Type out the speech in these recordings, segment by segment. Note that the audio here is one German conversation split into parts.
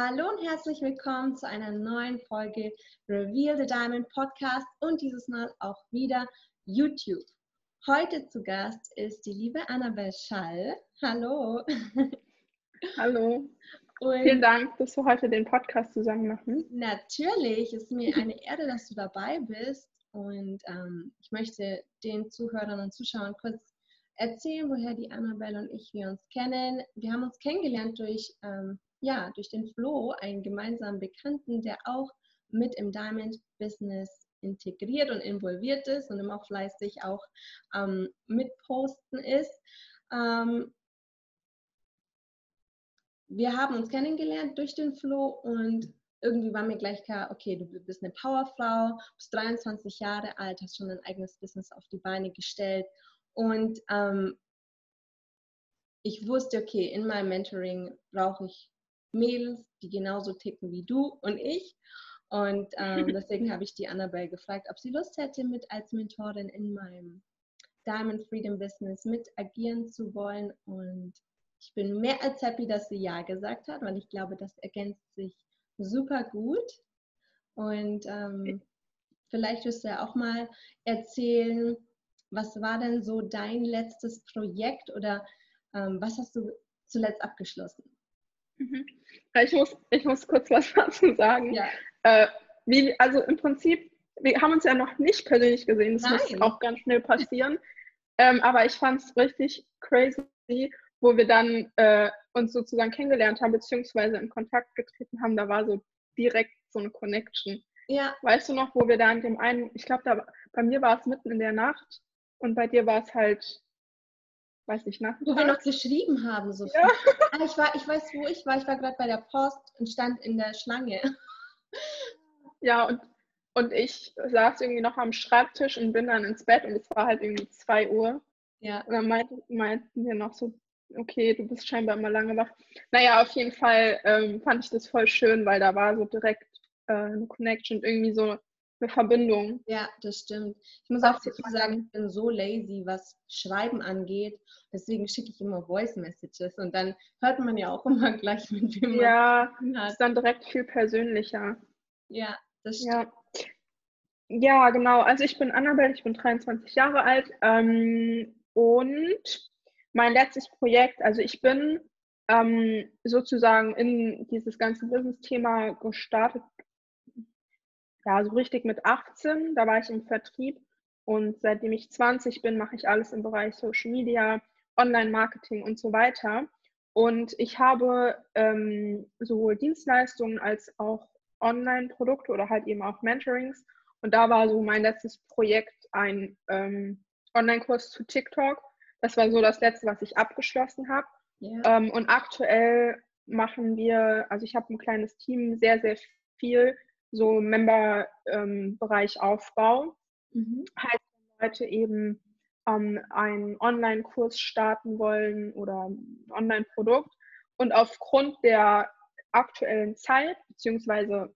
Hallo und herzlich willkommen zu einer neuen Folge Reveal the Diamond Podcast und dieses Mal auch wieder YouTube. Heute zu Gast ist die liebe Annabelle Schall. Hallo. Hallo. Und Vielen Dank, dass wir heute den Podcast zusammen machen. Natürlich, es ist mir eine Ehre, dass du dabei bist und ähm, ich möchte den Zuhörern und Zuschauern kurz erzählen, woher die Annabelle und ich wir uns kennen. Wir haben uns kennengelernt durch ähm, ja, durch den Flo, einen gemeinsamen Bekannten, der auch mit im Diamond-Business integriert und involviert ist und immer fleißig auch ähm, mitposten ist. Ähm, wir haben uns kennengelernt durch den Flo und irgendwie war mir gleich klar, okay, du bist eine Powerfrau, bist 23 Jahre alt, hast schon ein eigenes Business auf die Beine gestellt und ähm, ich wusste, okay, in meinem Mentoring brauche ich Mädels, die genauso ticken wie du und ich. Und ähm, deswegen habe ich die Annabelle gefragt, ob sie Lust hätte, mit als Mentorin in meinem Diamond Freedom Business mit agieren zu wollen. Und ich bin mehr als happy, dass sie Ja gesagt hat, weil ich glaube, das ergänzt sich super gut. Und ähm, vielleicht wirst du ja auch mal erzählen, was war denn so dein letztes Projekt oder ähm, was hast du zuletzt abgeschlossen? Mhm. Ich muss, ich muss kurz was dazu sagen. Ja. Äh, wie, also im Prinzip, wir haben uns ja noch nicht persönlich gesehen, das Nein. muss auch ganz schnell passieren. Ähm, aber ich fand es richtig crazy, wo wir dann äh, uns sozusagen kennengelernt haben, beziehungsweise in Kontakt getreten haben. Da war so direkt so eine Connection. Ja. Weißt du noch, wo wir da in dem einen, ich glaube, bei mir war es mitten in der Nacht und bei dir war es halt weiß nicht, nach. Wo wir noch geschrieben haben, so ja. ah, ich, war, ich weiß, wo ich war. Ich war gerade bei der Post und stand in der Schlange. Ja, und, und ich saß irgendwie noch am Schreibtisch und bin dann ins Bett und es war halt irgendwie 2 Uhr. Ja. Und dann meinten, meinten wir noch so, okay, du bist scheinbar immer lange wach. Naja, auf jeden Fall ähm, fand ich das voll schön, weil da war so direkt äh, eine Connection, irgendwie so eine Verbindung. Ja, das stimmt. Ich muss auch dazu sagen, ich bin so lazy, was Schreiben angeht. Deswegen schicke ich immer Voice Messages und dann hört man ja auch immer gleich, mit wem man Ja, ist dann direkt viel persönlicher. Ja, das stimmt. Ja. ja, genau. Also ich bin Annabelle, ich bin 23 Jahre alt ähm, und mein letztes Projekt, also ich bin ähm, sozusagen in dieses ganze Business-Thema gestartet ja, so richtig mit 18, da war ich im Vertrieb und seitdem ich 20 bin, mache ich alles im Bereich Social Media, Online-Marketing und so weiter. Und ich habe ähm, sowohl Dienstleistungen als auch Online-Produkte oder halt eben auch Mentorings. Und da war so mein letztes Projekt ein ähm, Online-Kurs zu TikTok. Das war so das letzte, was ich abgeschlossen habe. Yeah. Ähm, und aktuell machen wir, also ich habe ein kleines Team, sehr, sehr viel so Member-Bereich ähm, Aufbau. Mhm. Heißt, wenn Leute eben ähm, einen Online-Kurs starten wollen oder ein Online-Produkt und aufgrund der aktuellen Zeit, beziehungsweise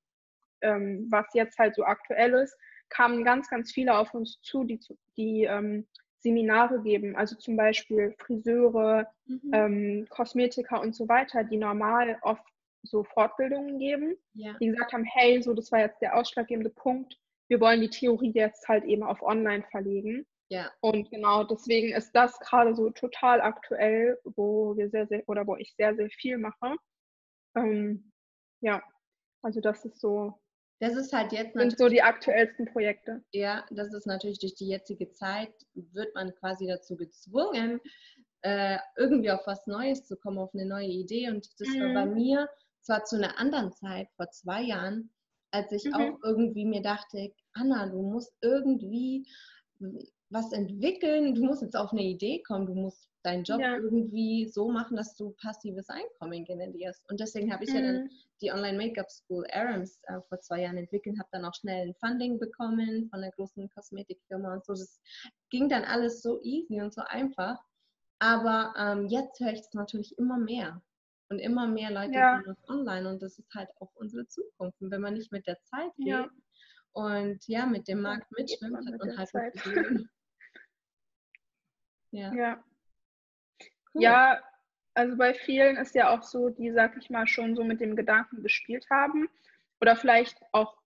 ähm, was jetzt halt so aktuell ist, kamen ganz, ganz viele auf uns zu, die, die ähm, Seminare geben, also zum Beispiel Friseure, mhm. ähm, Kosmetiker und so weiter, die normal oft so Fortbildungen geben, ja. die gesagt haben, hey, so das war jetzt der ausschlaggebende Punkt, wir wollen die Theorie jetzt halt eben auf Online verlegen. Ja. Und genau deswegen ist das gerade so total aktuell, wo wir sehr, sehr, oder wo ich sehr, sehr viel mache. Ähm, ja, also das ist so. Das ist halt jetzt sind so die aktuellsten Projekte. Ja, das ist natürlich durch die jetzige Zeit, wird man quasi dazu gezwungen, äh, irgendwie auf was Neues zu kommen, auf eine neue Idee. Und das war bei mhm. mir zwar zu einer anderen Zeit, vor zwei Jahren, als ich mhm. auch irgendwie mir dachte, Anna, du musst irgendwie was entwickeln, du musst jetzt auf eine Idee kommen, du musst deinen Job ja. irgendwie so machen, dass du passives Einkommen generierst. Und deswegen habe ich mhm. ja dann mhm. die Online-Make-up School Arams äh, vor zwei Jahren entwickelt, habe dann auch schnell ein Funding bekommen von einer großen Kosmetikfirma und so. Das ging dann alles so easy und so einfach. Aber ähm, jetzt höre ich es natürlich immer mehr. Und immer mehr Leute ja. gehen auf online und das ist halt auch unsere Zukunft. Und wenn man nicht mit der Zeit geht ja. und ja, mit dem Markt mitschwimmt, hat man halt Zeit. ja. ja. Cool. Ja, also bei vielen ist ja auch so, die, sag ich mal, schon so mit dem Gedanken gespielt haben. Oder vielleicht auch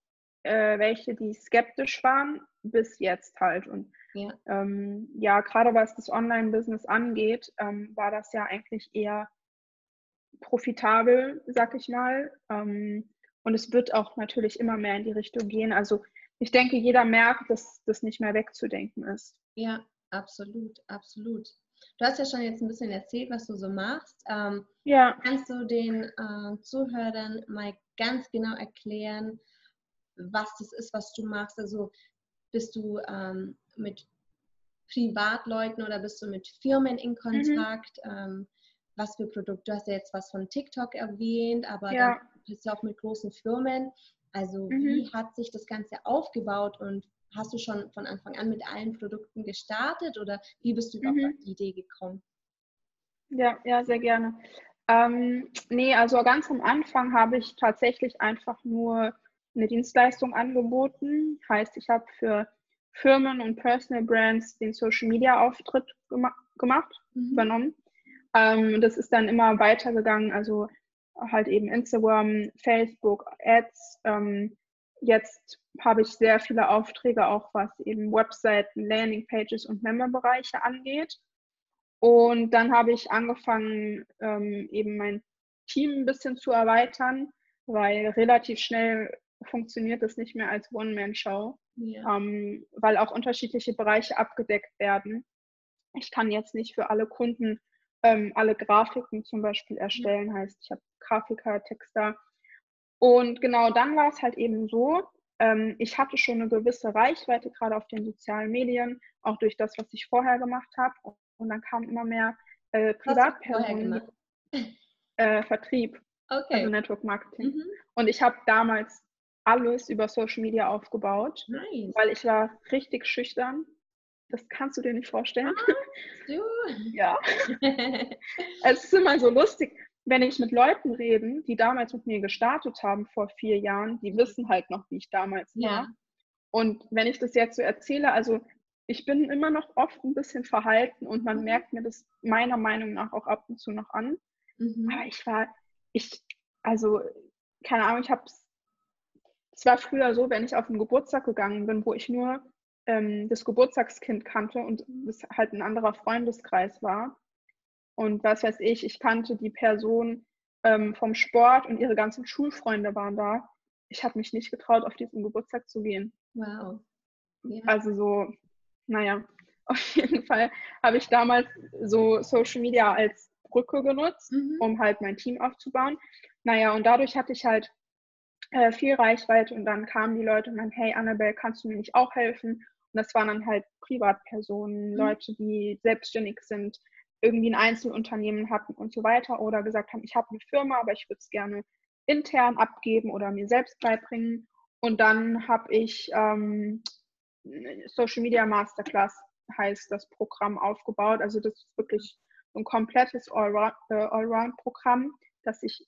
äh, welche, die skeptisch waren, bis jetzt halt. Und ja, ähm, ja gerade was das Online-Business angeht, ähm, war das ja eigentlich eher profitabel, sag ich mal. Ähm, und es wird auch natürlich immer mehr in die Richtung gehen. Also ich denke, jeder merkt, dass das nicht mehr wegzudenken ist. Ja, absolut, absolut. Du hast ja schon jetzt ein bisschen erzählt, was du so machst. Ähm, ja. Kannst du den äh, Zuhörern mal ganz genau erklären, was das ist, was du machst? Also bist du ähm, mit Privatleuten oder bist du mit Firmen in mhm. Kontakt? Mhm. Ähm, was für Produkte? Du hast ja jetzt was von TikTok erwähnt, aber ja. dann bist du auch mit großen Firmen. Also mhm. wie hat sich das Ganze aufgebaut und hast du schon von Anfang an mit allen Produkten gestartet oder wie bist du mhm. auf die Idee gekommen? Ja, ja, sehr gerne. Ähm, nee, also ganz am Anfang habe ich tatsächlich einfach nur eine Dienstleistung angeboten. Heißt, ich habe für Firmen und Personal Brands den Social Media Auftritt gema gemacht, mhm. übernommen. Ähm, das ist dann immer weitergegangen, also halt eben Instagram, Facebook, Ads, ähm, Jetzt habe ich sehr viele Aufträge, auch was eben Webseiten, Landingpages und Memberbereiche angeht. Und dann habe ich angefangen, ähm, eben mein Team ein bisschen zu erweitern, weil relativ schnell funktioniert das nicht mehr als One-Man-Show, ja. ähm, weil auch unterschiedliche Bereiche abgedeckt werden. Ich kann jetzt nicht für alle Kunden ähm, alle Grafiken zum Beispiel erstellen, ja. heißt, ich habe Grafiker, Texter, und genau dann war es halt eben so, ähm, ich hatte schon eine gewisse Reichweite, gerade auf den sozialen Medien, auch durch das, was ich vorher gemacht habe. Und dann kamen immer mehr äh, Privatpersonen, äh, Vertrieb, okay. also Network Marketing. Mhm. Und ich habe damals alles über Social Media aufgebaut, nice. weil ich war richtig schüchtern. Das kannst du dir nicht vorstellen. Ah, du. ja. es ist immer so lustig wenn ich mit Leuten rede, die damals mit mir gestartet haben vor vier Jahren, die wissen halt noch, wie ich damals war. Ja. Und wenn ich das jetzt so erzähle, also ich bin immer noch oft ein bisschen verhalten und man mhm. merkt mir das meiner Meinung nach auch ab und zu noch an. Mhm. Aber ich war, ich, also, keine Ahnung, ich habe es war früher so, wenn ich auf einen Geburtstag gegangen bin, wo ich nur ähm, das Geburtstagskind kannte und es halt ein anderer Freundeskreis war, und was weiß ich, ich kannte die Person ähm, vom Sport und ihre ganzen Schulfreunde waren da. Ich habe mich nicht getraut, auf diesen Geburtstag zu gehen. Wow. Ja. Also so, naja, auf jeden Fall habe ich damals so Social Media als Brücke genutzt, mhm. um halt mein Team aufzubauen. Naja, und dadurch hatte ich halt äh, viel Reichweite und dann kamen die Leute und meinten, hey Annabelle, kannst du mir nicht auch helfen? Und das waren dann halt Privatpersonen, mhm. Leute, die selbstständig sind, irgendwie ein Einzelunternehmen hatten und so weiter oder gesagt haben, ich habe eine Firma, aber ich würde es gerne intern abgeben oder mir selbst beibringen. Und dann habe ich ähm, Social Media Masterclass heißt das Programm aufgebaut. Also das ist wirklich ein komplettes äh, Allround-Programm, dass ich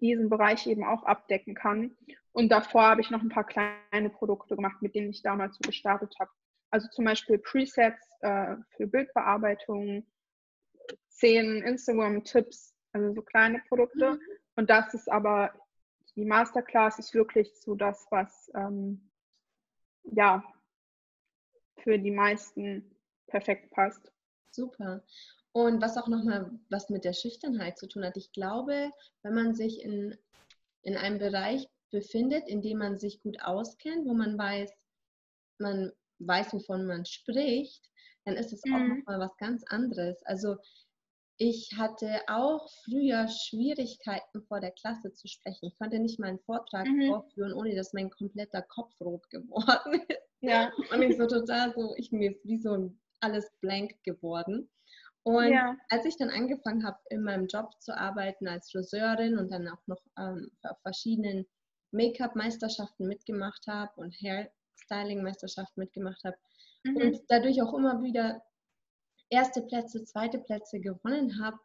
diesen Bereich eben auch abdecken kann. Und davor habe ich noch ein paar kleine Produkte gemacht, mit denen ich damals so gestartet habe. Also zum Beispiel Presets äh, für Bildbearbeitung, zehn Instagram-Tipps, also so kleine Produkte. Mhm. Und das ist aber, die Masterclass ist wirklich so das, was ähm, ja für die meisten perfekt passt. Super. Und was auch nochmal was mit der Schüchternheit zu tun hat. Ich glaube, wenn man sich in, in einem Bereich befindet, in dem man sich gut auskennt, wo man weiß, man weiß, wovon man spricht, dann ist es mhm. auch nochmal was ganz anderes. Also ich hatte auch früher Schwierigkeiten vor der Klasse zu sprechen. Ich konnte nicht meinen Vortrag mhm. vorführen, ohne dass mein kompletter Kopf rot geworden ist. Ja. Und ich so total so, ich mir ist wie so ein alles blank geworden. Und ja. als ich dann angefangen habe, in meinem Job zu arbeiten als Friseurin und dann auch noch ähm, auf verschiedenen Make-up-Meisterschaften mitgemacht habe und Hairstyling-Meisterschaften mitgemacht habe mhm. und dadurch auch immer wieder erste Plätze, zweite Plätze gewonnen habe,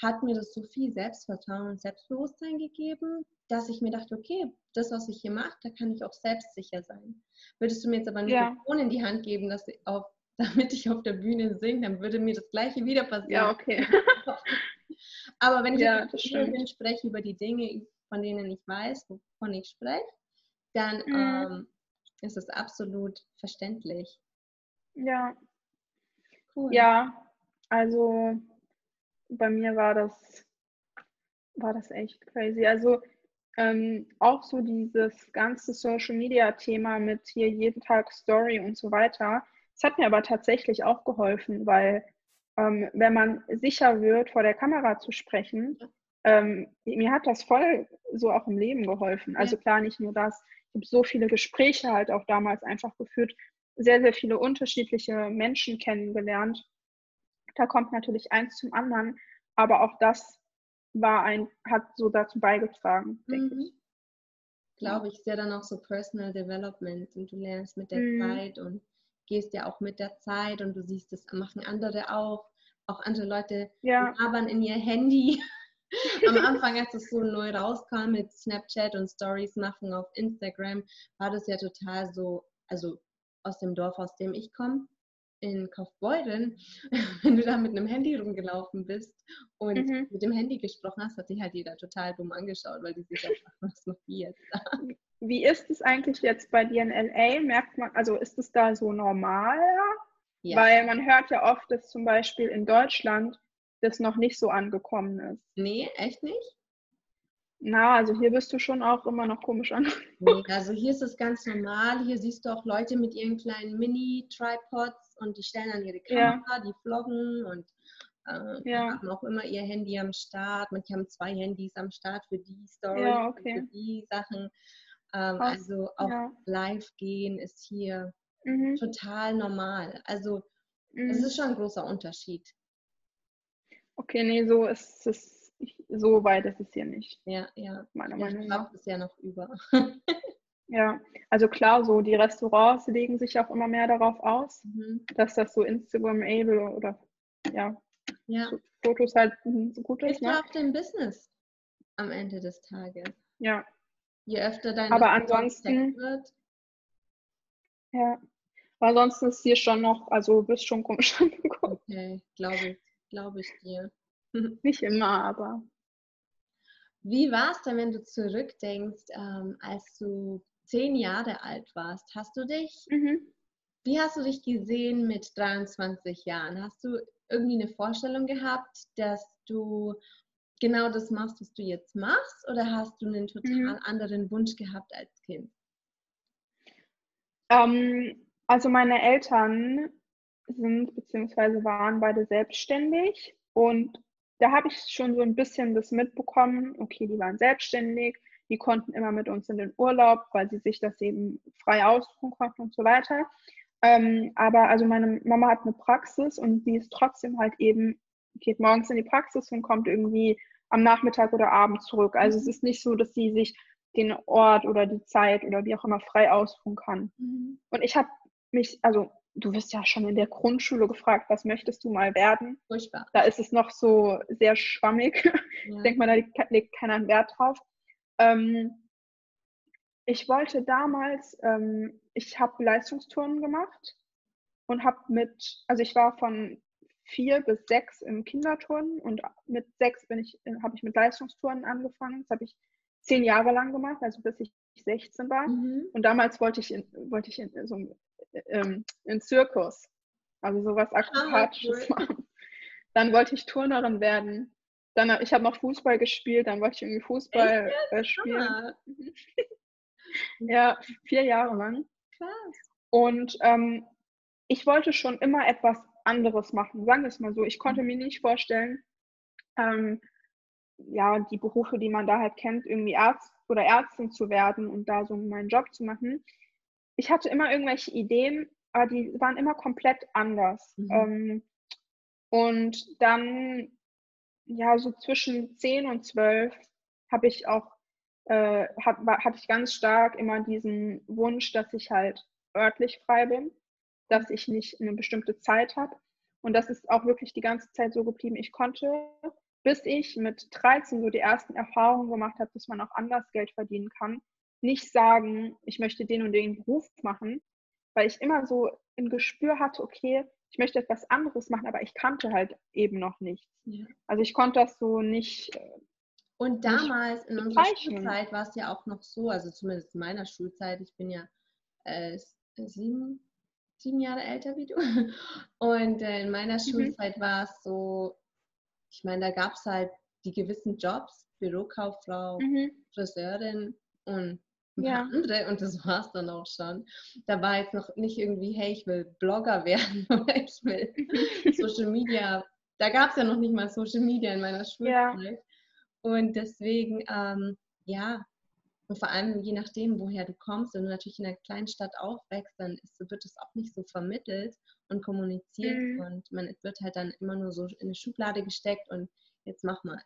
hat mir das so viel Selbstvertrauen und Selbstbewusstsein gegeben, dass ich mir dachte, okay, das, was ich hier mache, da kann ich auch selbstsicher sein. Würdest du mir jetzt aber ein ja. Mikrofon in die Hand geben, dass ich auf, damit ich auf der Bühne singe, dann würde mir das Gleiche wieder passieren. Ja, okay. aber wenn ich ja, bin, spreche über die Dinge, von denen ich weiß, wovon ich spreche, dann mhm. ähm, ist es absolut verständlich. Ja. Cool. Ja, also bei mir war das, war das echt crazy. Also ähm, auch so dieses ganze Social Media Thema mit hier jeden Tag Story und so weiter. Das hat mir aber tatsächlich auch geholfen, weil ähm, wenn man sicher wird, vor der Kamera zu sprechen, ähm, mir hat das voll so auch im Leben geholfen. Also klar, nicht nur das. Ich habe so viele Gespräche halt auch damals einfach geführt, sehr, sehr viele unterschiedliche Menschen kennengelernt. Da kommt natürlich eins zum anderen, aber auch das war ein, hat so dazu beigetragen, denke mhm. ich. Glaube ich, ist ja dann auch so Personal Development und du lernst mit der mhm. Zeit und gehst ja auch mit der Zeit und du siehst, das machen andere auch. Auch andere Leute ja. labern in ihr Handy. Am Anfang, als es so neu rauskam mit Snapchat und Stories machen auf Instagram, war das ja total so, also aus dem Dorf, aus dem ich komme, in Kaufbeuren, wenn du da mit einem Handy rumgelaufen bist und mhm. mit dem Handy gesprochen hast, hat sich halt jeder total dumm angeschaut, weil die sich einfach, was noch wie jetzt da. Wie ist es eigentlich jetzt bei dir in LA? Merkt man, also ist es da so normal? Ja. Weil man hört ja oft, dass zum Beispiel in Deutschland das noch nicht so angekommen ist. Nee, echt nicht? Na, also hier bist du schon auch immer noch komisch an. Nee, also hier ist es ganz normal. Hier siehst du auch Leute mit ihren kleinen Mini-Tripods und die stellen dann ihre Kamera, ja. die vloggen und äh, ja. haben auch immer ihr Handy am Start. Manche haben zwei Handys am Start für die Story, ja, okay. für die Sachen. Ähm, also auch ja. live gehen ist hier mhm. total normal. Also mhm. es ist schon ein großer Unterschied. Okay, nee, so ist es so weit ist es hier nicht. Ja, ja. Meiner Meinung nach. ist ja noch über. ja, also klar, so die Restaurants legen sich auch immer mehr darauf aus, mhm. dass das so Instagram-able oder ja, ja. So Fotos halt so gut ist. Ist ne? auch dein Business am Ende des Tages. Ja. Je öfter dein Aber ansonsten wird. Ja. Aber ansonsten ist hier schon noch, also du bist schon komisch angekommen. Okay, glaube ich, glaube ich dir. Nicht immer, aber. Wie war es denn, wenn du zurückdenkst, ähm, als du zehn Jahre alt warst? Hast du dich, mhm. wie hast du dich gesehen mit 23 Jahren? Hast du irgendwie eine Vorstellung gehabt, dass du genau das machst, was du jetzt machst? Oder hast du einen total mhm. anderen Wunsch gehabt als Kind? Ähm, also meine Eltern sind bzw. waren beide selbstständig und da habe ich schon so ein bisschen das mitbekommen, okay, die waren selbstständig, die konnten immer mit uns in den Urlaub, weil sie sich das eben frei aussuchen konnten und so weiter. Ähm, aber also meine Mama hat eine Praxis und die ist trotzdem halt eben, geht morgens in die Praxis und kommt irgendwie am Nachmittag oder Abend zurück. Also es mhm. ist nicht so, dass sie sich den Ort oder die Zeit oder wie auch immer frei ausruhen kann. Mhm. Und ich habe mich, also du wirst ja schon in der Grundschule gefragt, was möchtest du mal werden? Furchtbar. Da ist es noch so sehr schwammig. Ja. Ich denke mal, da legt keiner Wert drauf. Ähm, ich wollte damals, ähm, ich habe Leistungstouren gemacht und habe mit, also ich war von vier bis sechs im Kinderturnen und mit sechs bin ich, habe ich mit Leistungstouren angefangen. Das habe ich zehn Jahre lang gemacht, also bis ich 16 war. Mhm. Und damals wollte ich in, wollte ich in so ähm, in Zirkus, also sowas Akrobatisches ah, cool. machen. Dann wollte ich Turnerin werden. Dann, ich habe noch Fußball gespielt, dann wollte ich irgendwie Fußball äh, spielen. ja, vier Jahre lang. Krass. Und ähm, ich wollte schon immer etwas anderes machen, sagen wir es mal so. Ich konnte mir nicht vorstellen, ähm, ja, die Berufe, die man da halt kennt, irgendwie Arzt oder Ärztin zu werden und da so meinen Job zu machen. ich hatte immer irgendwelche Ideen, aber die waren immer komplett anders. Mhm. Ähm, und dann, ja, so zwischen 10 und 12 habe ich auch, äh, hat, war, hatte ich ganz stark immer diesen Wunsch, dass ich halt örtlich frei bin, dass ich nicht eine bestimmte Zeit habe. Und das ist auch wirklich die ganze Zeit so geblieben. Ich konnte, bis ich mit 13 so die ersten Erfahrungen gemacht habe, dass man auch anders Geld verdienen kann, nicht sagen, ich möchte den und den Beruf machen, weil ich immer so ein Gespür hatte, okay, ich möchte etwas anderes machen, aber ich kannte halt eben noch nichts. Ja. Also ich konnte das so nicht. äh, Und damals in unserer. Schulzeit war es ja auch noch so, also zumindest in meiner Schulzeit, ich bin ja äh, sieben, sieben Jahre älter wie du. Und äh, in meiner Schulzeit war es so, ich meine, da gab es halt die gewissen Jobs, Bürokauffrau, Mhm. Friseurin und Ja. andere und das war es dann auch schon. Da war jetzt noch nicht irgendwie, hey, ich will Blogger werden oder ich will Social Media. Da gab es ja noch nicht mal Social Media in meiner Ja. Schulzeit. Und deswegen, ähm, ja, und vor allem je nachdem, woher du kommst, wenn du natürlich in einer kleinen Stadt aufwächst, dann ist, wird es auch nicht so vermittelt und kommuniziert Mhm. und man wird halt dann immer nur so in eine Schublade gesteckt und jetzt mach mal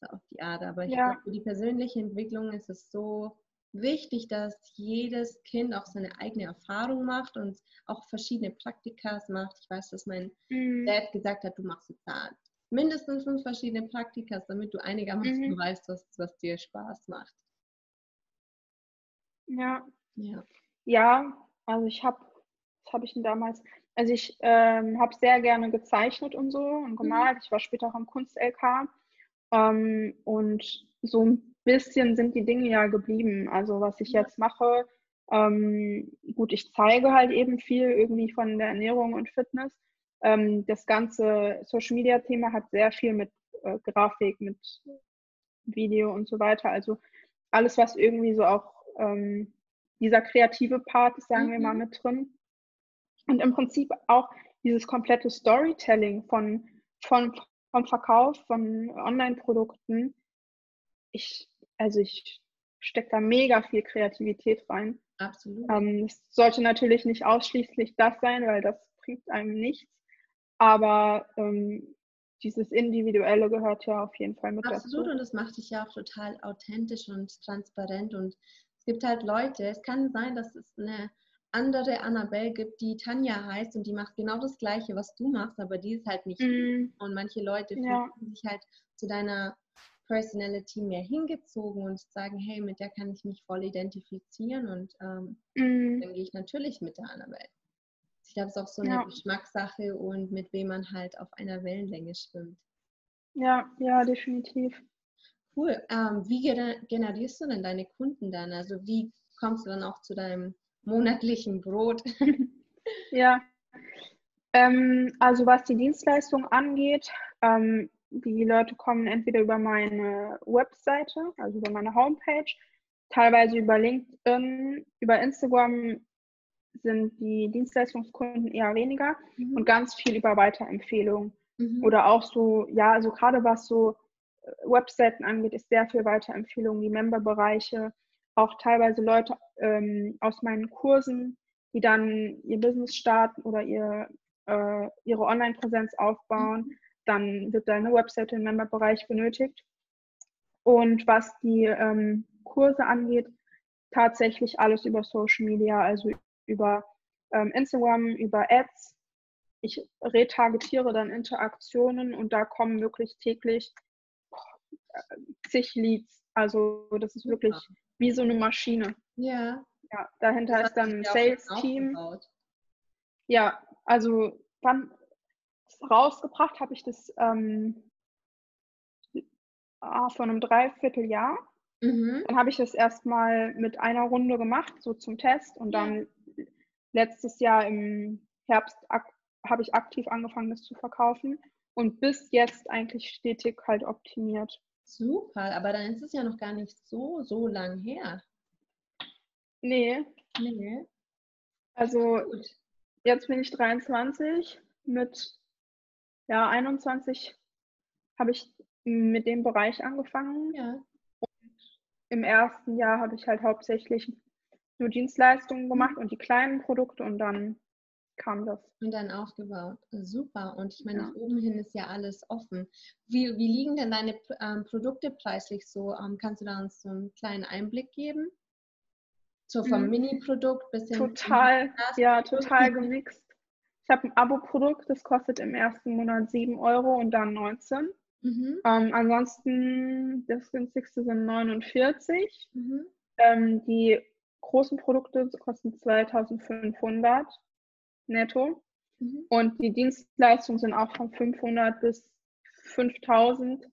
so auf die Art. Aber ich Ja. glaube, für die persönliche Entwicklung ist es so wichtig, dass jedes Kind auch seine eigene Erfahrung macht und auch verschiedene Praktikas macht. Ich weiß, dass mein Mhm. Dad gesagt hat, du machst jetzt da mindestens fünf verschiedene Praktikas, damit du einigermaßen Mhm. weißt, was, was dir Spaß macht. Ja. Ja. Ja, also ich habe, was habe ich denn damals? Also ich ähm, habe sehr gerne gezeichnet und so und gemalt. Ich war später auch am Kunst-LK. Ähm, und so ein bisschen sind die Dinge ja geblieben. Also was ich jetzt mache, ähm, gut, ich zeige halt eben viel irgendwie von der Ernährung und Fitness. Ähm, das ganze Social-Media-Thema hat sehr viel mit äh, Grafik, mit Video und so weiter. Also alles, was irgendwie so auch ähm, dieser kreative Part ist, sagen wir mal, Mhm. mit drin. Und im Prinzip auch dieses komplette Storytelling von, von, vom Verkauf von Online-Produkten. Ich, also ich stecke da mega viel Kreativität rein. Absolut. Ähm, es sollte natürlich nicht ausschließlich das sein, weil das bringt einem nichts. Aber ähm, dieses Individuelle gehört ja auf jeden Fall mit Absolut, dazu. und das macht dich ja auch total authentisch und transparent. Und gibt halt Leute, es kann sein, dass es eine andere Annabelle gibt, die Tanja heißt und die macht genau das Gleiche, was du machst, aber die ist halt nicht. Mm, Und manche Leute Ja. fühlen sich halt zu deiner Personality mehr hingezogen und sagen, hey, mit der kann ich mich voll identifizieren und ähm, mm, dann gehe ich natürlich mit der Annabelle. Ich glaube, es ist auch so eine Ja. Geschmackssache und mit wem man halt auf einer Wellenlänge schwimmt. ja, ja, definitiv. Cool. Ähm, wie gener- generierst du denn deine Kunden dann? Also wie kommst du dann auch zu deinem monatlichen Brot? Ja. Ähm, also was die Dienstleistung angeht, ähm, die Leute kommen entweder über meine Webseite, also über meine Homepage, teilweise über LinkedIn, über Instagram sind die Dienstleistungskunden eher weniger und ganz viel über Weiterempfehlungen. Mhm. Oder auch so, ja, also gerade was so Webseiten angeht, ist sehr viel Weiterempfehlung, die Memberbereiche, auch teilweise Leute ähm, aus meinen Kursen, die dann ihr Business starten oder ihr, äh, ihre Online-Präsenz aufbauen. Dann wird da eine Webseite im Memberbereich benötigt. Und was die ähm, Kurse angeht, tatsächlich alles über Social Media, also über ähm, Instagram, über Ads. Ich retargetiere dann Interaktionen und da kommen wirklich täglich zig Leads. Also das ist wirklich wie so eine Maschine. Ja. Ja, dahinter ist dann ein Sales-Team. Ja, also wann rausgebracht habe ich das ähm, ah, vor einem Dreivierteljahr. Mhm. Dann habe ich das erstmal mit einer Runde gemacht, so zum Test. Und Ja. dann letztes Jahr im Herbst habe ich aktiv angefangen, das zu verkaufen. Und bis jetzt eigentlich stetig halt optimiert. Super, aber dann ist es ja noch gar nicht so, so lang her. Nee, Nee. also Gut. jetzt bin ich 23. Mit ja, 21 habe ich mit dem Bereich angefangen. Ja. Im ersten Jahr habe ich halt hauptsächlich nur Dienstleistungen gemacht und die kleinen Produkte und dann kam das. Und dann aufgebaut. Super. Und ich meine, ja. nach oben hin ist ja alles offen. Wie, wie liegen denn deine ähm, Produkte preislich so? Ähm, kannst du da uns so einen kleinen Einblick geben? So vom mhm. Mini-Produkt bis hin Total, ja, total gemixt. Ich habe ein Abo-Produkt, das kostet im ersten Monat 7 Euro und dann 19. Mhm. Ähm, ansonsten, das günstigste sind 49. Mhm. Ähm, die großen Produkte kosten 2500 netto. Mhm. Und die Dienstleistungen sind auch von 500 bis 5000.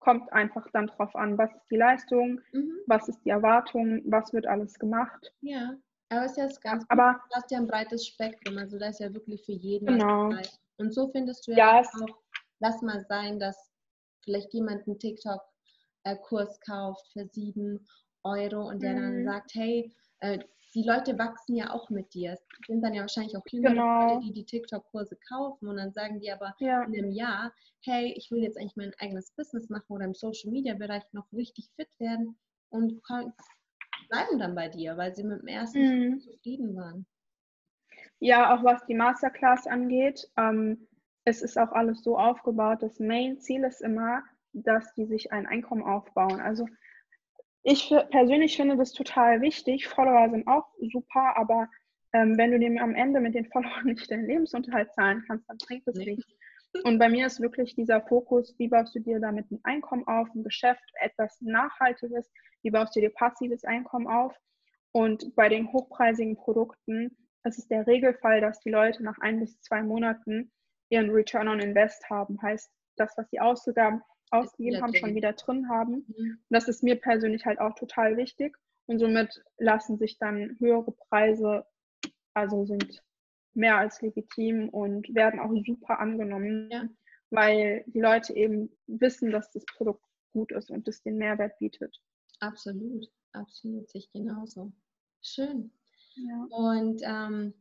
Kommt einfach dann drauf an, was ist die Leistung, mhm. was ist die Erwartung, was wird alles gemacht. Ja, aber es ist ja ganz aber, gut. Du hast ja ein breites Spektrum, also da ist ja wirklich für jeden genau. Und so findest du ja, ja auch, lass mal sein, dass vielleicht jemand einen TikTok-Kurs kauft für 7 Euro und der mhm. dann sagt, hey, äh, die Leute wachsen ja auch mit dir. Es sind dann ja wahrscheinlich auch jüngere genau. Leute, die die TikTok-Kurse kaufen und dann sagen die aber ja. in einem Jahr, hey, ich will jetzt eigentlich mein eigenes Business machen oder im Social-Media-Bereich noch richtig fit werden und bleiben dann bei dir, weil sie mit dem ersten mhm. zufrieden waren. Ja, auch was die Masterclass angeht, ähm, es ist auch alles so aufgebaut, das Main-Ziel ist immer, dass die sich ein Einkommen aufbauen. Also ich persönlich finde das total wichtig. Follower sind auch super, aber ähm, wenn du dem am Ende mit den Followern nicht deinen Lebensunterhalt zahlen kannst, dann bringt es nee. nichts. Und bei mir ist wirklich dieser Fokus, wie baust du dir damit ein Einkommen auf, ein Geschäft, etwas Nachhaltiges, wie baust du dir passives Einkommen auf. Und bei den hochpreisigen Produkten ist es der Regelfall, dass die Leute nach ein bis zwei Monaten ihren Return on Invest haben. Heißt, das, was sie ausgegeben, ausgegeben haben, schon wieder drin haben. Mhm. Und das ist mir persönlich halt auch total wichtig. Und somit lassen sich dann höhere Preise, also sind mehr als legitim und werden auch super angenommen, ja. weil die Leute eben wissen, dass das Produkt gut ist und es den Mehrwert bietet. Absolut, absolut, sich genauso. Schön. Ja. Und ähm,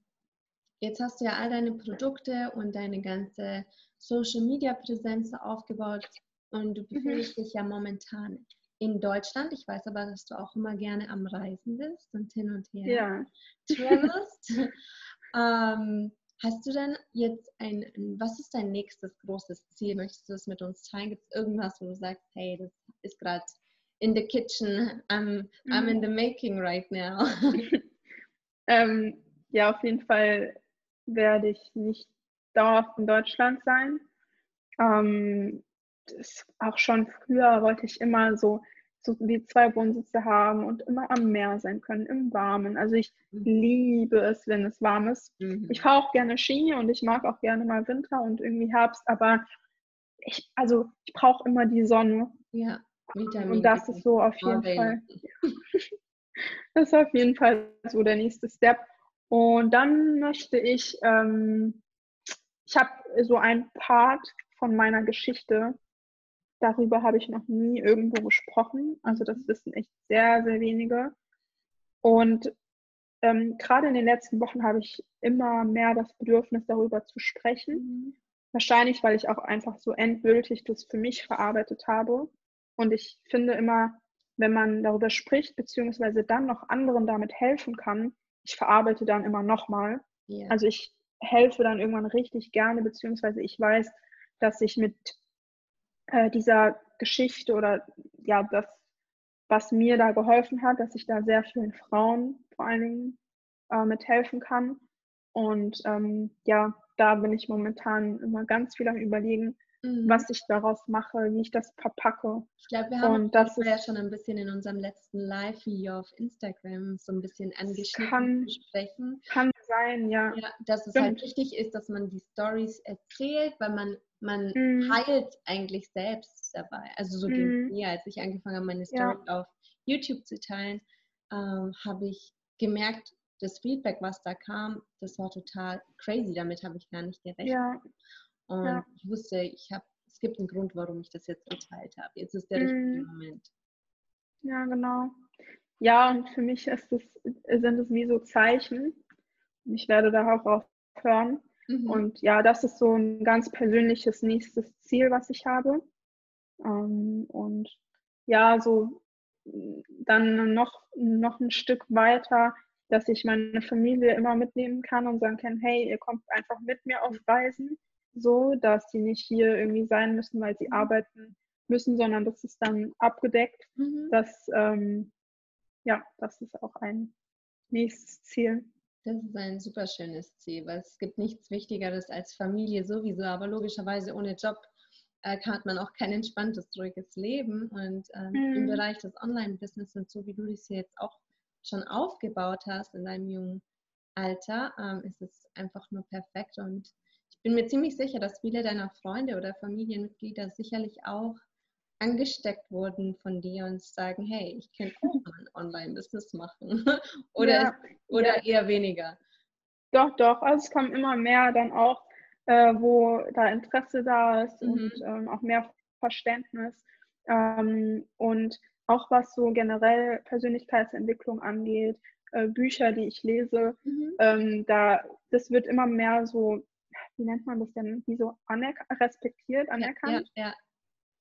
jetzt hast du ja all deine Produkte und deine ganze Social Media Präsenz aufgebaut. Und du mhm. befindest mhm. dich ja momentan in Deutschland. Ich weiß aber, dass du auch immer gerne am Reisen bist und hin und her ja. travelst. ähm, hast du denn jetzt ein, was ist dein nächstes großes Ziel? Möchtest du das mit uns teilen? Gibt es irgendwas, wo du sagst, hey, das ist gerade in the kitchen, I'm, mhm. I'm in the making right now? ähm, ja, auf jeden Fall werde ich nicht dauerhaft in Deutschland sein. Ähm, das auch schon früher wollte ich immer so, so wie zwei Wohnsitze haben und immer am Meer sein können, im Warmen. Also ich mhm. liebe es, wenn es warm ist. Mhm. Ich fahre auch gerne Ski und ich mag auch gerne mal Winter und irgendwie Herbst, aber ich, also ich brauche immer die Sonne. Ja, Vitamin Und das ist so auf jeden Fall. das ist auf jeden Fall so der nächste Step. Und dann möchte ich, ähm, ich habe so ein Part von meiner Geschichte, Darüber habe ich noch nie irgendwo gesprochen. Also das wissen echt sehr, sehr wenige. Und ähm, gerade in den letzten Wochen habe ich immer mehr das Bedürfnis, darüber zu sprechen. Mhm. Wahrscheinlich, weil ich auch einfach so endgültig das für mich verarbeitet habe. Und ich finde immer, wenn man darüber spricht, beziehungsweise dann noch anderen damit helfen kann, ich verarbeite dann immer nochmal. Yeah. Also ich helfe dann irgendwann richtig gerne, beziehungsweise ich weiß, dass ich mit äh, dieser Geschichte oder ja, das, was mir da geholfen hat, dass ich da sehr vielen Frauen vor allen Dingen äh, mithelfen kann. Und ähm, ja, da bin ich momentan immer ganz viel am Überlegen, mhm. was ich daraus mache, wie ich das verpacke. Ich glaube, wir haben das ja schon ein bisschen in unserem letzten Live-Video auf Instagram so ein bisschen angeschnitten kann, besprechen. Kann sein, ja. ja dass es halt Stimmt. halt wichtig ist, dass man die Stories erzählt, weil man man mhm. heilt eigentlich selbst dabei. Also so ging mhm. mir, als ich angefangen habe, meine Story ja. auf YouTube zu teilen, ähm, habe ich gemerkt, das Feedback, was da kam, das war total crazy. Damit habe ich gar nicht gerechnet. Ja. Und ja. ich wusste, ich habe, es gibt einen Grund, warum ich das jetzt geteilt habe. Jetzt ist der mhm. richtige Moment. Ja, genau. Ja, und für mich ist es, sind es wie so Zeichen. Ich werde darauf aufhören, Mhm. Und ja, das ist so ein ganz persönliches nächstes Ziel, was ich habe. Ähm, und ja, so dann noch, noch ein Stück weiter dass ich meine Familie immer mitnehmen kann und sagen kann, hey, ihr kommt einfach mit mir auf Reisen, so dass sie nicht hier irgendwie sein müssen, weil sie mhm. arbeiten müssen, sondern das ist dann abgedeckt. Mhm. Das, ähm, ja, das ist auch ein nächstes Ziel. Das ist ein super schönes Ziel, weil es gibt nichts Wichtigeres als Familie sowieso, aber logischerweise ohne Job äh, hat man auch kein entspanntes, ruhiges Leben. Und ähm, mhm. im Bereich des Online-Business und so wie du das jetzt auch schon aufgebaut hast in deinem jungen Alter, ähm, ist es einfach nur perfekt. Und bin mir ziemlich sicher, dass viele deiner Freunde oder Familienmitglieder sicherlich auch angesteckt wurden von dir und sagen, hey, ich könnte auch mal ein Online-Business machen. oder ja, oder ja. eher weniger. Doch, doch. Also es kommen immer mehr dann auch, äh, wo da Interesse da ist mhm. und ähm, auch mehr Verständnis. Ähm, und auch was so generell Persönlichkeitsentwicklung angeht, äh, Bücher, die ich lese, mhm. ähm, da das wird immer mehr so, wie nennt man das denn, wie so anerk respektiert, anerkannt. Ja, ja, ja.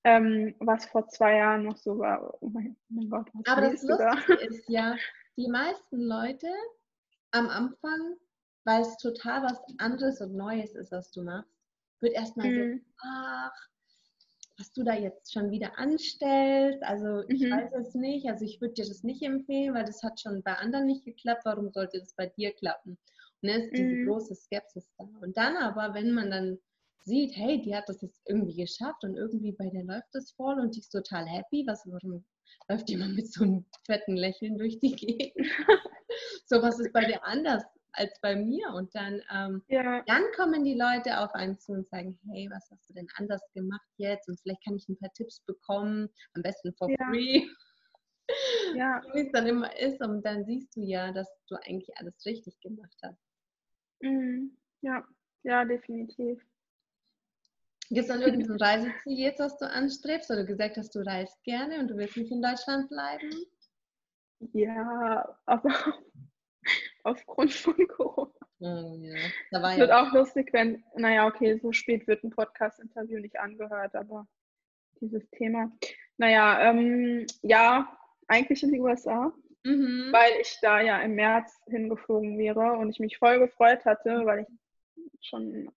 Ähm, was vor zwei Jahren noch so war, oh mein, oh mein Gott, was Aber das Lustige da? ist ja, die meisten Leute am Anfang, weil es total was anderes und Neues ist, was du machst, wird erstmal mhm. so, ach, was du da jetzt schon wieder anstellst. Also ich mhm. weiß es nicht. Also ich würde dir das nicht empfehlen, weil das hat schon bei anderen nicht geklappt. Warum sollte das bei dir klappen? Und dann ist diese mhm. große Skepsis da. Und dann aber, wenn man dann sieht, hey, die hat das jetzt irgendwie geschafft und irgendwie bei der läuft das voll und die ist total happy, was, warum läuft jemand mit so einem fetten Lächeln durch die Gegend? so was ist bei dir anders als bei mir. Und dann, ähm, ja. dann kommen die Leute auf einen zu und sagen, hey, was hast du denn anders gemacht jetzt? Und vielleicht kann ich ein paar Tipps bekommen, am besten for ja. free. Ja. Wie es dann immer ist. Und dann siehst du ja, dass du eigentlich alles richtig gemacht hast. Mhm. Ja, ja, definitiv. Gibt es dann irgendein Reiseziel jetzt, was du anstrebst? Oder du gesagt hast, du reist gerne und du willst nicht in Deutschland bleiben? Ja, aber aufgrund von Corona. Oh, ja. Da war wird ja auch lustig, wenn, naja, okay, so spät wird ein Podcast-Interview nicht angehört, aber dieses Thema. Naja, ähm, ja, eigentlich in die USA, mhm. weil ich da ja im März hingeflogen wäre und ich mich voll gefreut hatte, weil ich schon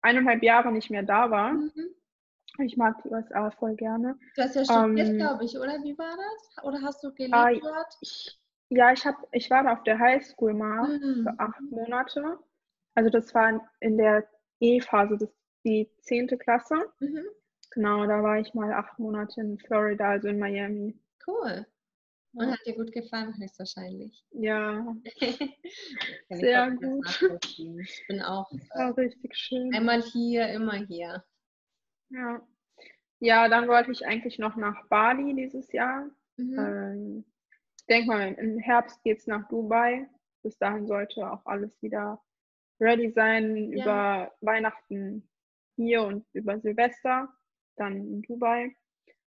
eineinhalb Jahre nicht mehr da war. Mhm. Ich mag die USA voll gerne. Du hast ja studiert, ähm, glaube ich, oder? Wie war das? Oder hast du gelebt äh, dort? Ich, ja, ich, hab, ich war da auf der Highschool mal mhm. für acht Monate. Also das war in der E-Phase, das ist die zehnte Klasse. Mhm. Genau, da war ich mal acht Monate in Florida, also in Miami. Cool. Und hat dir gut gefallen, höchstwahrscheinlich. Ja. Sehr gut. Ich bin auch äh, richtig schön. Einmal hier, immer hier. Ja. Ja, dann wollte ich eigentlich noch nach Bali dieses Jahr. Mhm. Ähm, ich denke mal, im Herbst geht es nach Dubai. Bis dahin sollte auch alles wieder ready sein ja. über Weihnachten hier und über Silvester, dann in Dubai.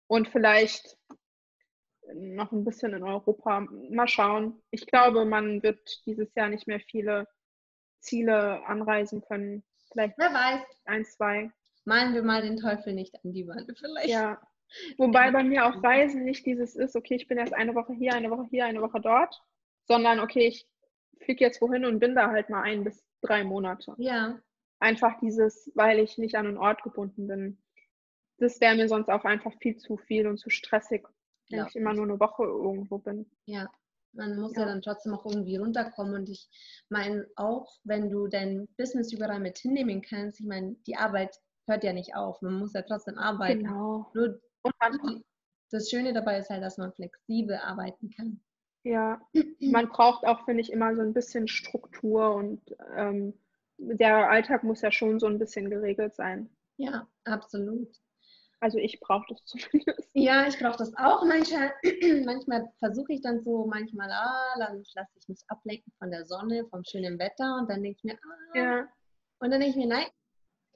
Und vielleicht noch ein bisschen in Europa. Mal schauen. Ich glaube, man wird dieses Jahr nicht mehr viele Ziele anreisen können. Vielleicht Wer weiß. ein, zwei. Malen wir mal den Teufel nicht an die Wand, vielleicht. Ja, Wobei bei mir auch Reisen nicht dieses ist, okay, ich bin erst eine Woche hier, eine Woche hier, eine Woche dort, sondern okay, ich fliege jetzt wohin und bin da halt mal ein bis drei Monate. Ja. Einfach dieses, weil ich nicht an einen Ort gebunden bin. Das wäre mir sonst auch einfach viel zu viel und zu stressig, wenn ja. ich immer nur eine Woche irgendwo bin. Ja, man muss ja. ja. dann trotzdem auch irgendwie runterkommen. Und ich meine, auch wenn du dein Business überall mit hinnehmen kannst, ich meine, die Arbeit hört ja nicht auf. Man muss ja trotzdem arbeiten. Genau. Nur und das Schöne dabei ist halt, dass man flexibel arbeiten kann. Ja, man braucht auch, finde ich, immer so ein bisschen Struktur und ähm, der Alltag muss ja schon so ein bisschen geregelt sein. Ja, absolut. Also ich brauche das zumindest. Ja, ich brauche das auch. Manchmal, manchmal versuche ich dann so, manchmal, ah, dann lasse ich mich ablenken von der Sonne, vom schönen Wetter und dann denke ich mir, ah. Ja. Und dann denke ich mir, nein,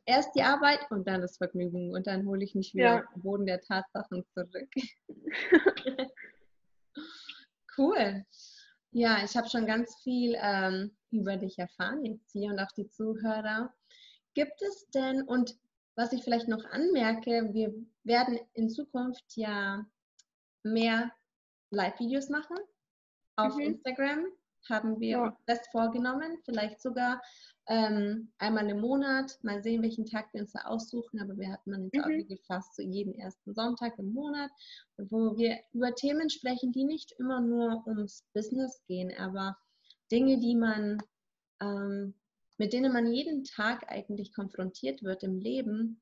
erst die Arbeit und dann das Vergnügen und dann hole ich mich wieder ja. den Boden der Tatsachen zurück. cool. Ja, ich habe schon ganz viel ähm, über dich erfahren jetzt hier und auch die Zuhörer. Gibt es denn, und was ich vielleicht noch anmerke, wir werden in Zukunft ja mehr Live-Videos machen auf mhm. Instagram. haben wir Ja. fest vorgenommen, vielleicht sogar ähm, einmal im Monat, mal sehen, welchen Tag wir uns da aussuchen, aber wir hatten uns auch Mhm. wie gefasst, so jeden ersten Sonntag im Monat, wo wir über Themen sprechen, die nicht immer nur ums Business gehen, aber Dinge, die man, ähm, mit denen man jeden Tag eigentlich konfrontiert wird im Leben,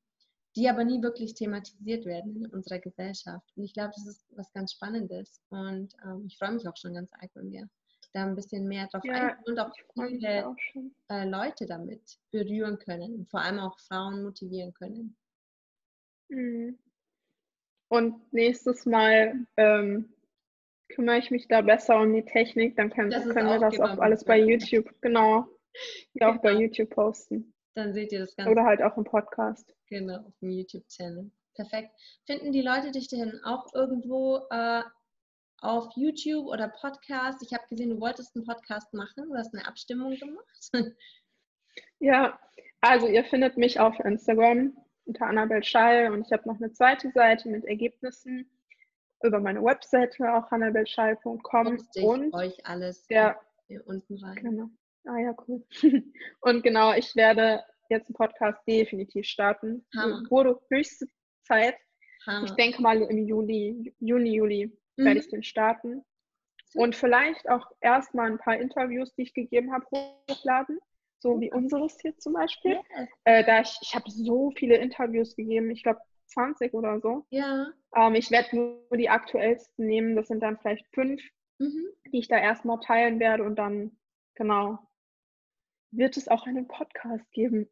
die aber nie wirklich thematisiert werden in unserer Gesellschaft. Und ich glaube, das ist was ganz Spannendes. Und ähm, ich freue mich auch schon ganz arg, wenn wir da ein bisschen mehr drauf Ja, eingehen und auch viele auch äh, Leute damit berühren können und vor allem auch Frauen motivieren können. Mhm. Und nächstes Mal ähm, kümmere ich mich da besser um die Technik, dann können, können wir das auch aufgenommen alles bei. YouTube, genau, ja, auch bei Genau. YouTube posten. Dann seht ihr das Ganze Oder halt auch im Podcast. genau auf dem YouTube-Channel. Perfekt. Finden die Leute dich denn auch irgendwo äh, auf YouTube oder Podcast? Ich habe gesehen, du wolltest einen Podcast machen. Du hast eine Abstimmung gemacht. Ja, also ihr findet mich auf Instagram unter Annabel Schall und ich habe noch eine zweite Seite mit Ergebnissen über meine Webseite, auch annabelschall.com und euch alles der hier unten rein. Genau. Ah ja, cool. Und genau, ich werde jetzt einen Podcast definitiv starten. Hammer. Wurde höchste Zeit. Ich Hammer. denke mal im Juli, Juni, Juli Mhm. werde ich den starten. Und vielleicht auch erstmal ein paar Interviews, die ich gegeben habe, hochladen. So wie unseres hier zum Beispiel. Yes. Äh, da ich ich habe so viele Interviews gegeben, ich glaube 20 oder so. Ja. Ähm, ich werde nur die aktuellsten nehmen. Das sind dann vielleicht fünf Mhm. die ich da erstmal teilen werde und dann, genau, wird es auch einen Podcast geben.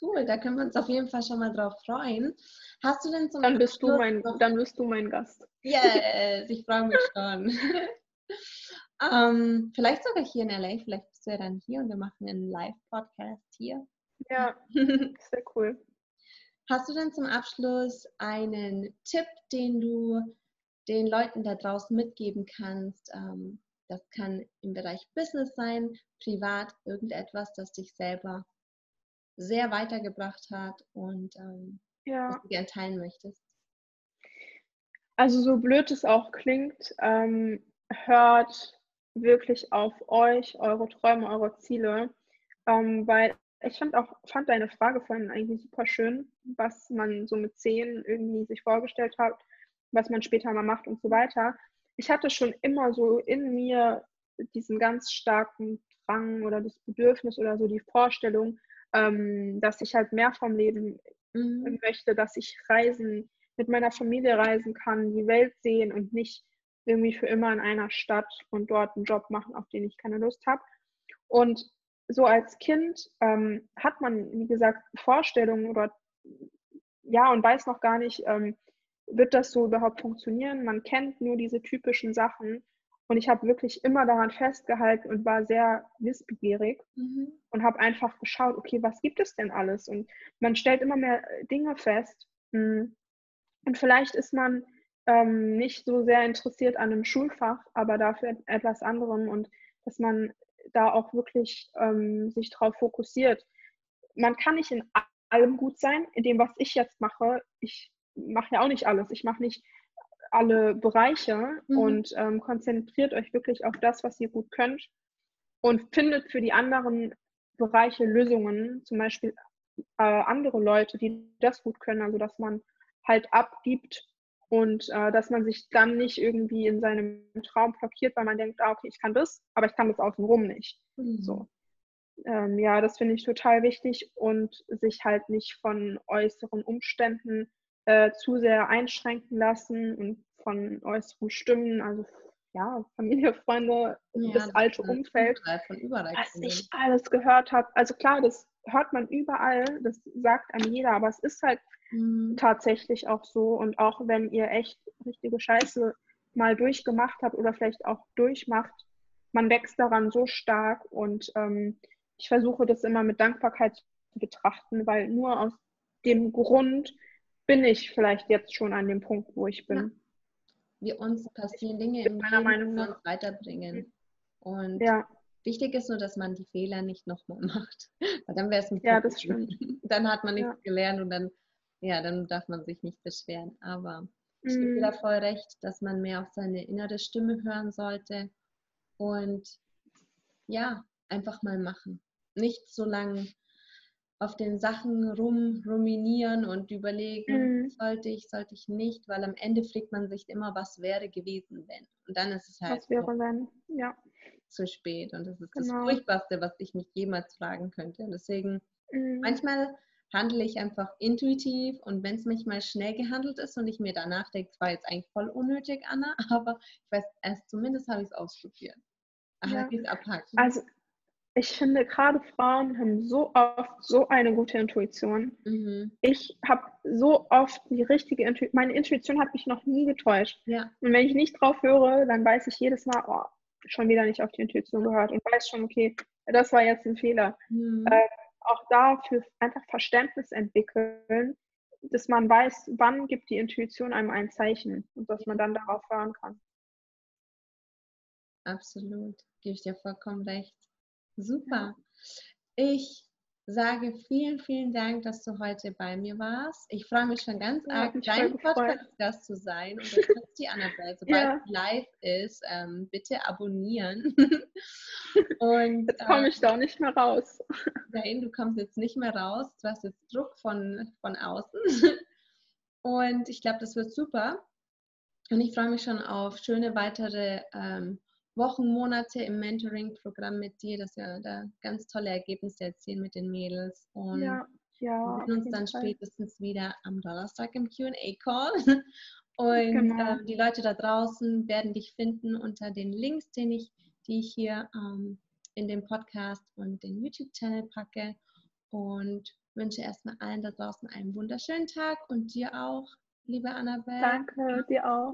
Cool, da können wir uns auf jeden Fall schon mal drauf freuen. Hast du denn zum Dann bist du Abschluss mein, noch- dann bist du mein Gast. Yes, ich freue mich schon. ähm, vielleicht sogar hier in LA, vielleicht bist du ja dann hier und wir machen einen Live-Podcast hier. Ja, sehr cool. Hast du denn zum Abschluss einen Tipp, den du den Leuten da draußen mitgeben kannst? Ähm, das kann im Bereich Business sein, privat, irgendetwas, das dich selber sehr weitergebracht hat und ähm, Ja, was du gerne teilen möchtest. also so blöd es auch klingt, ähm, hört wirklich auf euch, eure Träume, eure Ziele, ähm, weil ich fand auch fand deine Frage vorhin eigentlich super schön, was man so mit zehn irgendwie sich vorgestellt hat, was man später mal macht und so weiter. Ich hatte schon immer so in mir diesen ganz starken Drang oder das Bedürfnis oder so die Vorstellung, ähm, dass ich halt mehr vom Leben Mhm. möchte, dass ich reisen, mit meiner Familie reisen kann, die Welt sehen und nicht irgendwie für immer in einer Stadt und dort einen Job machen, auf den ich keine Lust habe. Und so als Kind ähm, hat man, wie gesagt, Vorstellungen oder ja und weiß noch gar nicht, ähm, wird das so überhaupt funktionieren. Man kennt nur diese typischen Sachen. Und ich habe wirklich immer daran festgehalten und war sehr wissbegierig Mhm. und habe einfach geschaut, okay, was gibt es denn alles? Und man stellt immer mehr äh, Dinge fest. Mm. Und vielleicht ist man ähm, nicht so sehr interessiert an einem Schulfach, aber dafür et- etwas anderem und dass man da auch wirklich ähm, sich darauf fokussiert. Man kann nicht in allem gut sein, in dem, was ich jetzt mache. Ich mache ja auch nicht alles. Ich mache nicht alle Bereiche Mhm. und ähm, konzentriert euch wirklich auf das, was ihr gut könnt und findet für die anderen Bereiche Lösungen, zum Beispiel äh, andere Leute, die das gut können, also dass man halt abgibt und äh, dass man sich dann nicht irgendwie in seinem Traum blockiert, weil man denkt, ah, okay, ich kann das, aber ich kann das außenrum nicht. Mhm. So. Ähm, ja, das finde ich total wichtig und sich halt nicht von äußeren Umständen äh, zu sehr einschränken lassen und von äußeren Stimmen, also ja, Familie, Freunde, Ja, das alte Umfeld überall was ich alles gehört habe. Also klar, das hört man überall, das sagt einem jeder, aber es ist halt Mhm. tatsächlich auch so. Und auch wenn ihr echt richtige Scheiße mal durchgemacht habt oder vielleicht auch durchmacht, man wächst daran so stark und ähm, ich versuche das immer mit Dankbarkeit zu betrachten, weil nur aus dem Grund bin ich vielleicht jetzt schon an dem Punkt, wo ich bin. Wir uns passieren Dinge im meiner Leben, Meinung die uns weiterbringen. Und Ja, wichtig ist nur, dass man die Fehler nicht nochmal macht. Weil dann wäre es ein Ja, das Problem. Dann hat man nichts Ja. gelernt und dann, ja, dann darf man sich nicht beschweren. Aber ich gebe mm, da voll recht, dass man mehr auf seine innere Stimme hören sollte und ja, einfach mal machen. Nicht so lange auf den Sachen rumruminieren und überlegen, mhm. sollte ich, sollte ich nicht, weil am Ende fragt man sich immer, was wäre gewesen, wenn. Und dann ist es halt wäre. Ja. zu spät. Und das ist genau. das Furchtbarste, was ich mich jemals fragen könnte. Und deswegen, mhm. manchmal handle ich einfach intuitiv und wenn es manchmal schnell gehandelt ist und ich mir danach denke, es war jetzt eigentlich voll unnötig, Anna, aber ich weiß, erst zumindest habe ich es ausprobiert. Ja. abhaken. Also ich finde, gerade Frauen haben so oft so eine gute Intuition. Mhm. Ich habe so oft die richtige Intuition, meine Intuition hat mich noch nie getäuscht. Ja. Und wenn ich nicht drauf höre, dann weiß ich jedes Mal, oh, schon wieder nicht auf die Intuition gehört und weiß schon, okay, das war jetzt ein Fehler. Mhm. Äh, auch dafür einfach Verständnis entwickeln, dass man weiß, wann gibt die Intuition einem ein Zeichen und dass man dann darauf hören kann. Absolut, gebe ich dir vollkommen recht. Super. Ich sage vielen, vielen Dank, dass du heute bei mir warst. Ich freue mich schon ganz ja, arg, dein Podcast-Gast zu sein. Und das ist die Annabelle. Sobald ja. live ist, ähm, bitte abonnieren. Und, jetzt komme ich ähm, da nicht mehr raus. Nein, du kommst jetzt nicht mehr raus. Du hast jetzt Druck von, von außen. Und ich glaube, das wird super. Und ich freue mich schon auf schöne weitere ähm, Wochen, Monate im Mentoring-Programm mit dir, dass wir da ganz tolle Ergebnisse erzielen mit den Mädels. Und ja, ja, wir sehen uns dann Fall. spätestens wieder am Donnerstag im QA-Call. Und genau. äh, die Leute da draußen werden dich finden unter den Links, den ich, die ich hier ähm, in dem Podcast und den YouTube-Channel packe. Und wünsche erstmal allen da draußen einen wunderschönen Tag und dir auch, liebe Annabelle. Danke, dir auch.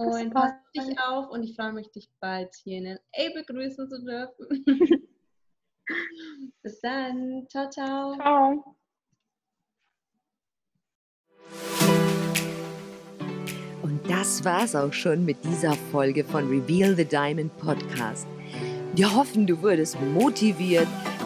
Und pass dich auf und ich freue mich, dich bald hier in LA begrüßen zu dürfen. Bis dann. Ciao, ciao. Ciao. Und das war's auch schon mit dieser Folge von Reveal the Diamond Podcast. Wir hoffen, du wurdest motiviert,